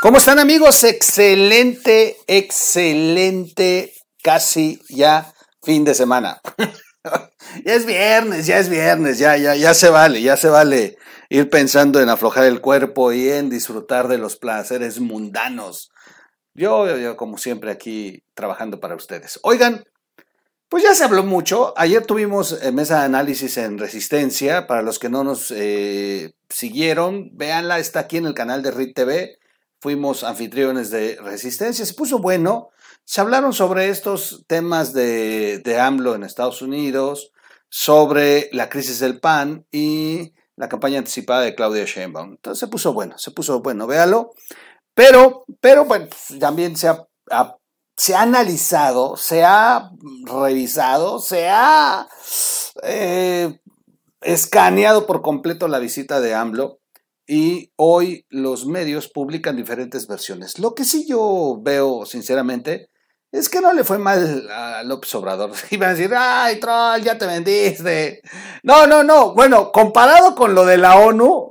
¿Cómo están amigos? Excelente, excelente, casi ya fin de semana. ya es viernes, ya es viernes, ya, ya, ya se vale, ya se vale ir pensando en aflojar el cuerpo y en disfrutar de los placeres mundanos. Yo, yo, como siempre, aquí trabajando para ustedes. Oigan, pues ya se habló mucho. Ayer tuvimos eh, mesa de análisis en Resistencia. Para los que no nos eh, siguieron, véanla, está aquí en el canal de RIT TV. Fuimos anfitriones de Resistencia. Se puso bueno. Se hablaron sobre estos temas de, de AMLO en Estados Unidos, sobre la crisis del PAN y la campaña anticipada de Claudia Sheinbaum. Entonces se puso bueno, se puso bueno, véalo. Pero, pero bueno, también se ha, se ha analizado, se ha revisado, se ha eh, escaneado por completo la visita de AMLO y hoy los medios publican diferentes versiones. Lo que sí yo veo, sinceramente, es que no le fue mal a López Obrador. Iban a decir, ay, troll, ya te vendiste. No, no, no. Bueno, comparado con lo de la ONU,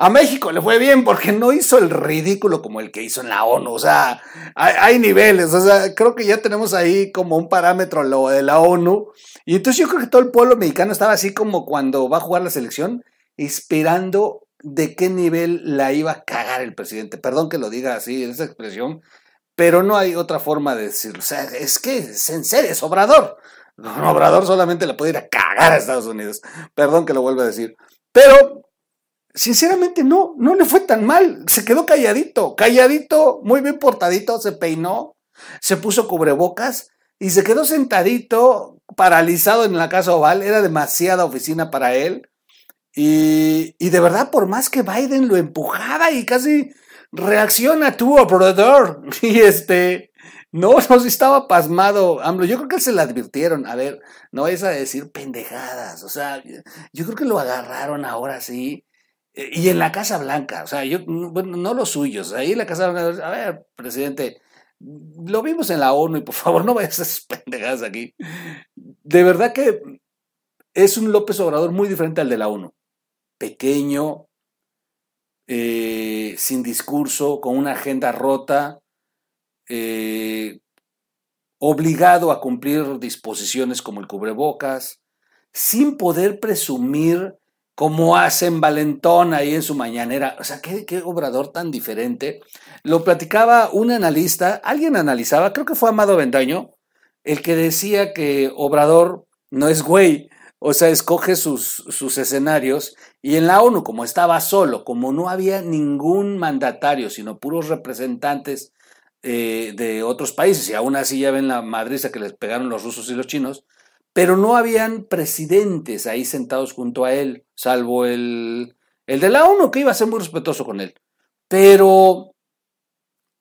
a México le fue bien porque no hizo el ridículo como el que hizo en la ONU. O sea, hay, niveles. O sea, creo que ya tenemos ahí como un parámetro lo de la ONU. Y entonces yo creo que todo el pueblo mexicano estaba así como cuando va a jugar la selección, esperando de qué nivel la iba a cagar el presidente. Perdón que lo diga así, esa expresión, pero no hay otra forma de decirlo. O sea, es que es en serio, es Obrador. Obrador solamente le puede ir a cagar a Estados Unidos. Perdón que lo vuelva a decir. Pero, sinceramente, no, no le fue tan mal. Se quedó calladito, calladito, muy bien portadito, se peinó, se puso cubrebocas y se quedó sentadito, paralizado en la casa oval. Era demasiada oficina para él. Y, y de verdad, por más que Biden lo empujaba y casi reacciona tú, Obrador. Y este, no, no, si estaba pasmado AMLO. Yo creo que se le advirtieron. A ver, no es a decir pendejadas. O sea, yo creo que lo agarraron ahora sí. Y en la Casa Blanca, o sea, yo, bueno, no los suyos, ahí en la Casa Blanca, a ver, presidente, lo vimos en la ONU y por favor no vayas a esas pendejadas aquí. De verdad que es un López Obrador muy diferente al de la ONU. Pequeño, eh, sin discurso, con una agenda rota, eh, obligado a cumplir disposiciones como el cubrebocas, sin poder presumir como hacen Valentón ahí en su mañanera. O sea, qué, qué obrador tan diferente. Lo platicaba un analista, alguien analizaba, creo que fue Amado Vendaño, el que decía que Obrador no es güey, o sea, escoge sus, sus, escenarios y en la ONU, como estaba solo, como no había ningún mandatario, sino puros representantes eh, de otros países, y aún así ya ven la madriza que les pegaron los rusos y los chinos, pero no habían presidentes ahí sentados junto a él, salvo el, el de la ONU, que iba a ser muy respetuoso con él. Pero,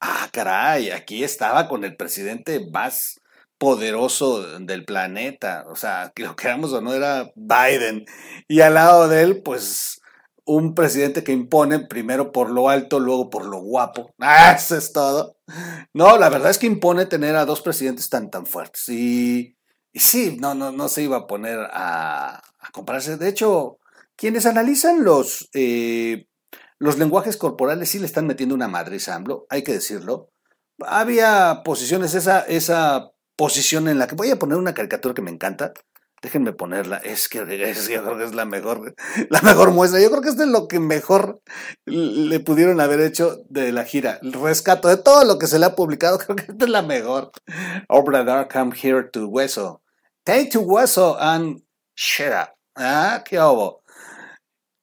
ah, caray, aquí estaba con el presidente más poderoso del planeta. O sea, que lo queramos o no, era Biden. Y al lado de él, pues, un presidente que impone primero por lo alto, luego por lo guapo. Ah, eso es todo. No, la verdad es que impone tener a dos presidentes tan, tan fuertes. Y, y sí, no, no, no se iba a poner a, a compararse. De hecho, quienes analizan los, eh, los lenguajes corporales sí le están metiendo una madre a AMLO, hay que decirlo. Había posiciones, esa, esa posición en la que voy a poner una caricatura que me encanta. Déjenme ponerla. Es que es, yo creo que es la mejor, la mejor muestra. Yo creo que es de lo que mejor le pudieron haber hecho de la gira. El rescato de todo lo que se le ha publicado. Creo que esta es la mejor. Obrador, come here to Hueso. Take to Hueso and shut up. Ah, qué obo.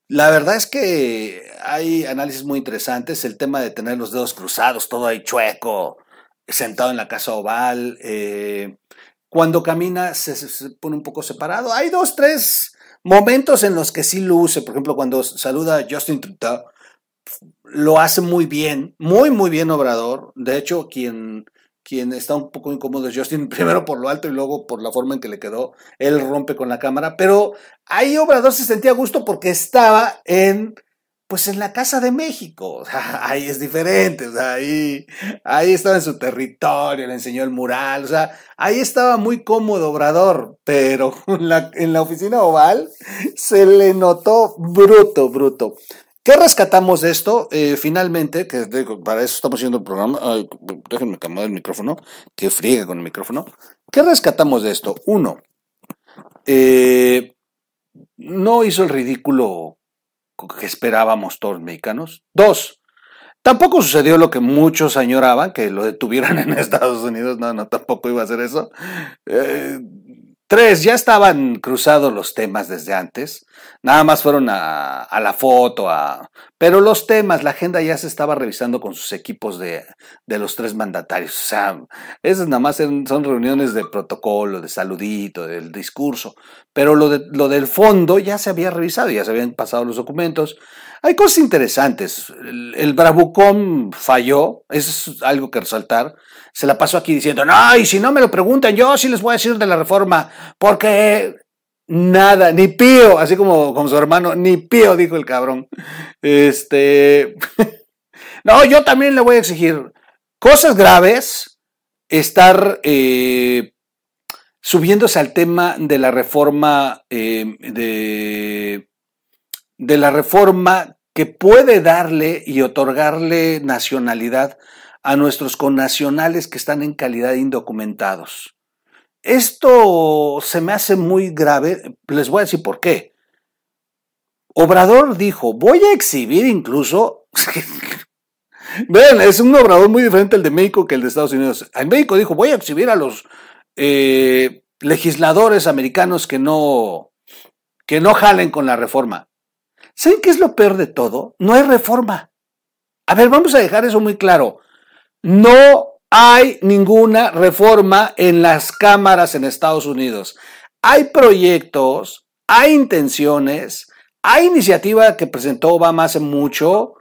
La verdad es que hay análisis muy interesantes. El tema de tener los dedos cruzados, todo ahí chueco sentado en la casa oval. Eh, cuando camina se, se, pone un poco separado. Hay dos, tres momentos en los que sí luce. Por ejemplo, cuando saluda a Justin Trudeau, lo hace muy bien, muy, muy bien Obrador. De hecho, quien, quien está un poco incómodo es Justin, primero por lo alto y luego por la forma en que le quedó. Él rompe con la cámara. Pero ahí Obrador se sentía a gusto porque estaba en pues en la Casa de México, ahí es diferente, o sea, ahí, ahí estaba en su territorio, le enseñó el mural, o sea, ahí estaba muy cómodo Obrador, pero en la, en la oficina oval se le notó bruto, bruto. ¿Qué rescatamos de esto? Eh, finalmente, que para eso estamos haciendo el programa. déjenme cambiar el micrófono, que friegue con el micrófono. ¿Qué rescatamos de esto? Uno, eh, no hizo el ridículo que esperábamos todos los mexicanos. Dos, tampoco sucedió lo que muchos añoraban, que lo detuvieran en Estados Unidos. No, no, tampoco iba a ser eso. Eh, Tres, ya estaban cruzados los temas desde antes, nada más fueron a, la foto, a, pero los temas, la agenda ya se estaba revisando con sus equipos de, de los tres mandatarios. O sea, esas nada más son reuniones de protocolo, de saludito, del discurso, pero lo, de, lo del fondo ya se había revisado, ya se habían pasado los documentos. Hay cosas interesantes. El, el falló, eso es algo que resaltar se la pasó aquí diciendo, no, y si no me lo preguntan, yo sí les voy a decir de la reforma, porque nada, ni pío, así como, como su hermano, ni pío, dijo el cabrón. Este, no, yo también le voy a exigir cosas graves, estar eh, subiéndose al tema de la reforma, eh, de, de la reforma que puede darle y otorgarle nacionalidad a nuestros connacionales que están en calidad indocumentados. Esto se me hace muy grave, les voy a decir por qué. Obrador dijo, voy a exhibir incluso... Vean, es un obrador muy diferente el de México que el de Estados Unidos. En México dijo, voy a exhibir a los eh, legisladores americanos que no, que no jalen con la reforma. ¿Saben qué es lo peor de todo? No hay reforma. A ver, vamos a dejar eso muy claro. No hay ninguna reforma en las cámaras en Estados Unidos. Hay proyectos, hay intenciones, hay iniciativa que presentó Obama hace mucho,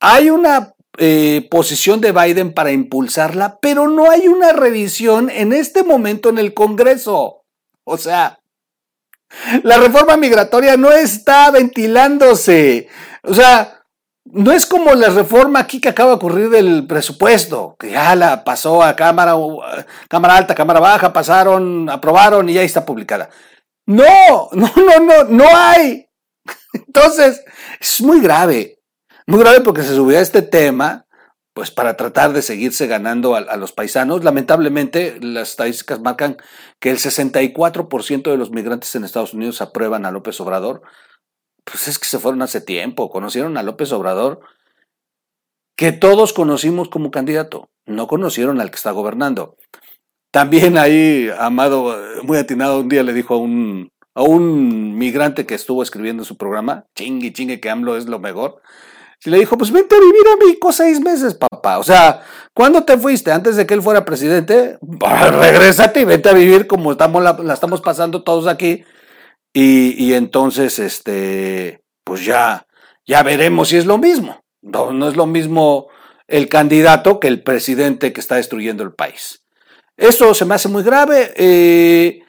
hay una eh, posición de Biden para impulsarla, pero no hay una revisión en este momento en el Congreso. O sea, la reforma migratoria no está ventilándose. O sea, no es como la reforma aquí que acaba de ocurrir del presupuesto, que ya la pasó a Cámara, Cámara Alta, Cámara Baja, pasaron, aprobaron y ya está publicada. No, no, no, no, no hay. Entonces, es muy grave, muy grave porque se subió a este tema, pues para tratar de seguirse ganando a, a los paisanos. Lamentablemente, las estadísticas marcan que el 64% de los migrantes en Estados Unidos aprueban a López Obrador pues es que se fueron hace tiempo, conocieron a López Obrador, que todos conocimos como candidato, no conocieron al que está gobernando. También ahí, Amado, muy atinado, un día le dijo a un, a un migrante que estuvo escribiendo su programa, chingue, chingue, que AMLO es lo mejor, y le dijo, pues vente a vivir a México seis meses, papá. O sea, ¿cuándo te fuiste? Antes de que él fuera presidente, regrésate y vente a vivir como estamos la estamos pasando todos aquí y, entonces, este, pues ya, ya veremos si es lo mismo. No, no es lo mismo el candidato que el presidente que está destruyendo el país. Eso se me hace muy grave. Eh,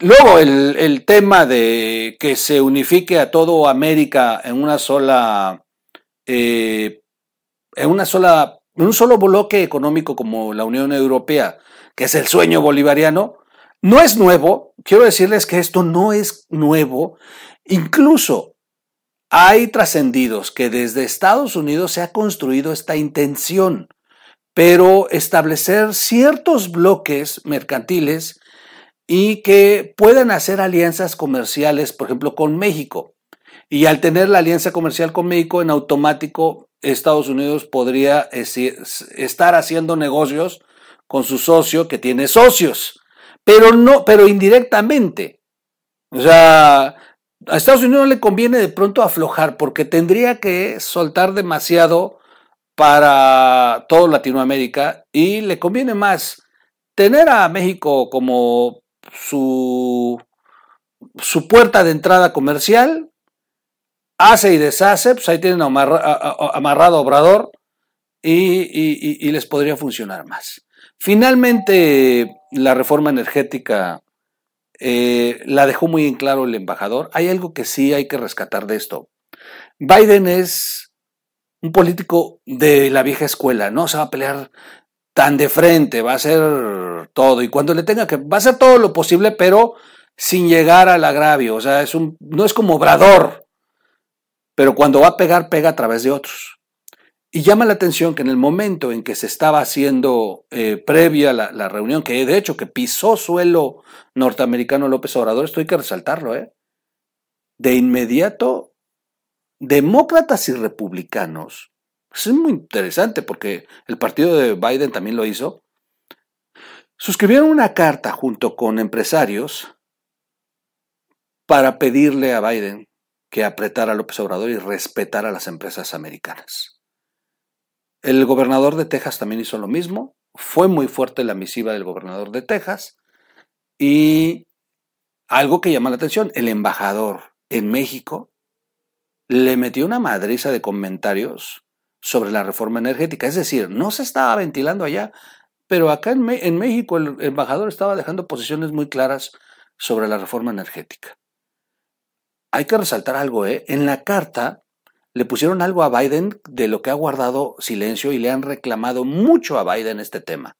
luego, el, tema de que se unifique a todo América en una sola, eh, en una sola, en un solo bloque económico como la Unión Europea, que es el sueño bolivariano, no es nuevo, quiero decirles que esto no es nuevo, incluso hay trascendidos que desde Estados Unidos se ha construido esta intención, pero establecer ciertos bloques mercantiles y que puedan hacer alianzas comerciales, por ejemplo, con México. Y al tener la alianza comercial con México, en automático Estados Unidos podría estar haciendo negocios con su socio que tiene socios pero no, pero indirectamente. O sea, a Estados Unidos no le conviene de pronto aflojar porque tendría que soltar demasiado para todo Latinoamérica y le conviene más tener a México como su, su puerta de entrada comercial, hace y deshace, pues ahí tienen amarrado Obrador y, y les podría funcionar más. Finalmente, la reforma energética eh, la dejó muy en claro el embajador. Hay algo que sí hay que rescatar de esto. Biden es un político de la vieja escuela, no se va a pelear tan de frente, va a hacer todo y cuando le tenga que, va a hacer todo lo posible, pero sin llegar al agravio, o sea, es un, no es como Obrador, pero cuando va a pegar, pega a través de otros. Y llama la atención que en el momento en que se estaba haciendo eh, previa la, la, reunión, que de hecho que pisó suelo norteamericano López Obrador, esto hay que resaltarlo, ¿eh? De inmediato, demócratas y republicanos, pues es muy interesante porque el partido de Biden también lo hizo, suscribieron una carta junto con empresarios para pedirle a Biden que apretara a López Obrador y respetara a las empresas americanas. El gobernador de Texas también hizo lo mismo. Fue muy fuerte la misiva del gobernador de Texas. Y algo que llama la atención, el embajador en México le metió una madriza de comentarios sobre la reforma energética. Es decir, no se estaba ventilando allá, pero acá en, México el embajador estaba dejando posiciones muy claras sobre la reforma energética. Hay que resaltar algo, ¿eh? En la carta le pusieron algo a Biden de lo que ha guardado silencio y le han reclamado mucho a Biden este tema.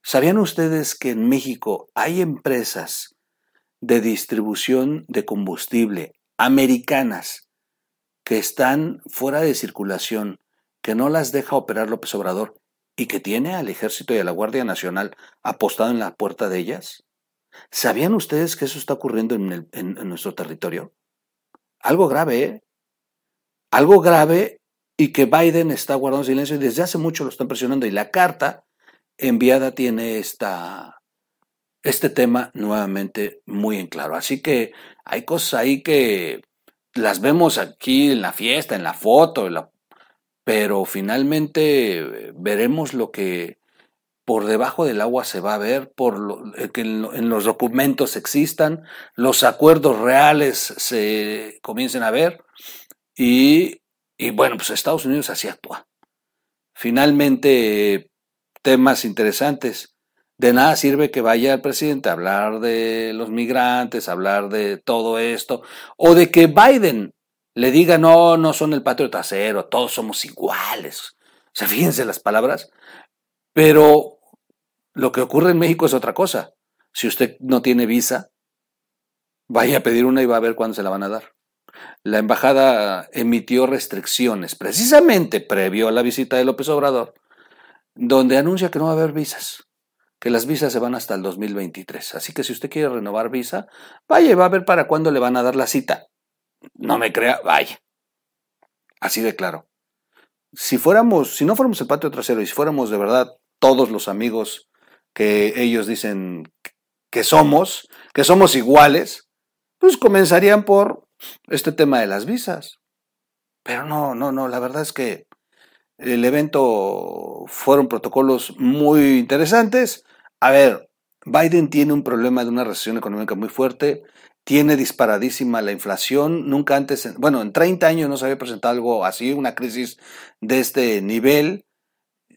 ¿Sabían ustedes que en México hay empresas de distribución de combustible americanas que están fuera de circulación, que no las deja operar López Obrador y que tiene al ejército y a la Guardia Nacional apostado en la puerta de ellas? ¿Sabían ustedes que eso está ocurriendo en, nuestro territorio? Algo grave, ¿eh? Algo grave y que Biden está guardando silencio y desde hace mucho lo están presionando y la carta enviada tiene esta, este tema nuevamente muy en claro. Así que hay cosas ahí que las vemos aquí en la fiesta, en la foto, pero finalmente veremos lo que por debajo del agua se va a ver, por lo, que en, en, los documentos existan, los acuerdos reales se comiencen a ver y, y bueno, pues Estados Unidos así actúa. Finalmente, temas interesantes. De nada sirve que vaya el presidente a hablar de los migrantes, hablar de todo esto, o de que Biden le diga, no, no son el patio trasero, todos somos iguales. O sea, fíjense las palabras. Pero lo que ocurre en México es otra cosa. Si usted no tiene visa, vaya a pedir una y va a ver cuándo se la van a dar la embajada emitió restricciones, precisamente previo a la visita de López Obrador, donde anuncia que no va a haber visas, que las visas se van hasta el 2023. Así que si usted quiere renovar visa, vaya va a ver para cuándo le van a dar la cita. No me crea, vaya. Así de claro. Si fuéramos, si no fuéramos el patio trasero y si fuéramos de verdad todos los amigos que ellos dicen que somos, que somos iguales, pues comenzarían por este tema de las visas. Pero no, no, no, la verdad es que el evento fueron protocolos muy interesantes. A ver, Biden tiene un problema de una recesión económica muy fuerte, tiene disparadísima la inflación, nunca antes, bueno, en 30 años no se había presentado algo así, una crisis de este nivel.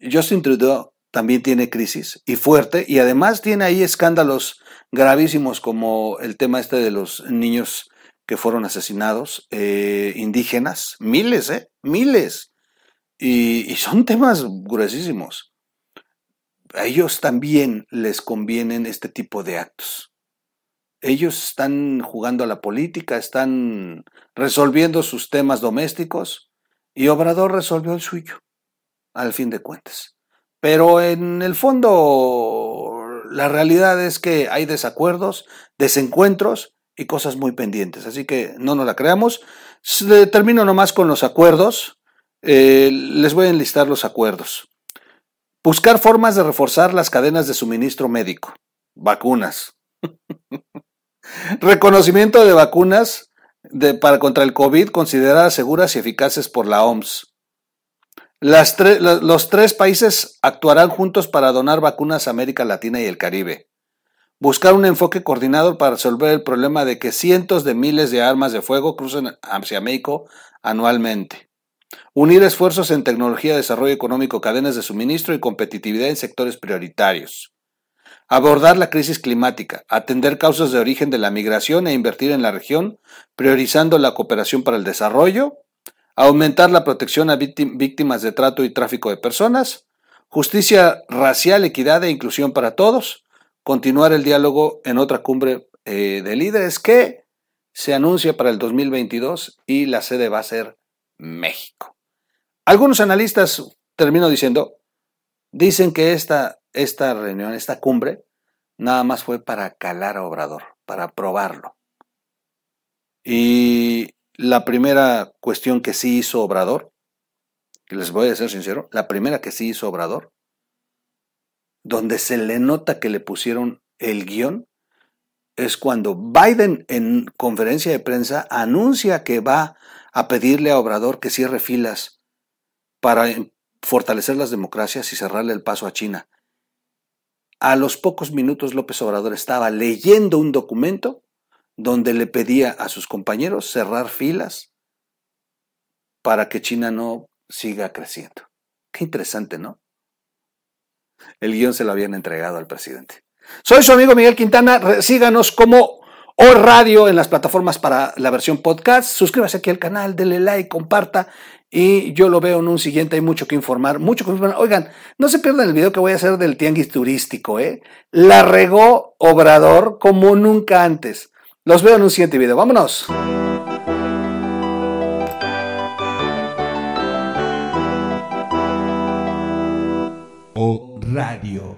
Justin Trudeau también tiene crisis y fuerte, y además tiene ahí escándalos gravísimos como el tema este de los niños que fueron asesinados, eh, indígenas, miles, ¿eh? Miles. Y, y, son temas gruesísimos. A ellos también les convienen este tipo de actos. Ellos están jugando a la política, están resolviendo sus temas domésticos y Obrador resolvió el suyo, al fin de cuentas. Pero en el fondo, la realidad es que hay desacuerdos, desencuentros y cosas muy pendientes. Así que no nos la creamos. Termino nomás con los acuerdos. Eh, les voy a enlistar los acuerdos. Buscar formas de reforzar las cadenas de suministro médico. Vacunas. Reconocimiento de vacunas de, para contra el COVID consideradas seguras y eficaces por la OMS. Los tres países actuarán juntos para donar vacunas a América Latina y el Caribe buscar un enfoque coordinado para resolver el problema de que cientos de miles de armas de fuego crucen hacia México anualmente. Unir esfuerzos en tecnología, desarrollo económico, cadenas de suministro y competitividad en sectores prioritarios. Abordar la crisis climática, atender causas de origen de la migración e invertir en la región, priorizando la cooperación para el desarrollo. Aumentar la protección a víctimas de trato y tráfico de personas. Justicia racial, equidad e inclusión para todos continuar el diálogo en otra cumbre eh, de líderes que se anuncia para el 2022 y la sede va a ser México. Algunos analistas, termino diciendo, dicen que esta, esta reunión, esta cumbre, nada más fue para calar a Obrador, para probarlo. Y la primera cuestión que sí hizo Obrador, les voy a ser sincero, la primera que sí hizo Obrador, donde se le nota que le pusieron el guion, es cuando Biden en conferencia de prensa anuncia que va a pedirle a Obrador que cierre filas para fortalecer las democracias y cerrarle el paso a China. A los pocos minutos López Obrador estaba leyendo un documento donde le pedía a sus compañeros cerrar filas para que China no siga creciendo. Qué interesante, ¿no? El guion se lo habían entregado al presidente. Soy su amigo Miguel Quintana. Síganos como O Radio en las plataformas para la versión podcast. Suscríbase aquí al canal, denle like, comparta. Y yo lo veo en un siguiente. Hay mucho que informar, mucho que informar. Oigan, no se pierdan el video que voy a hacer del tianguis turístico, ¿eh? La regó Obrador como nunca antes. Los veo en un siguiente video. Vámonos. Radio.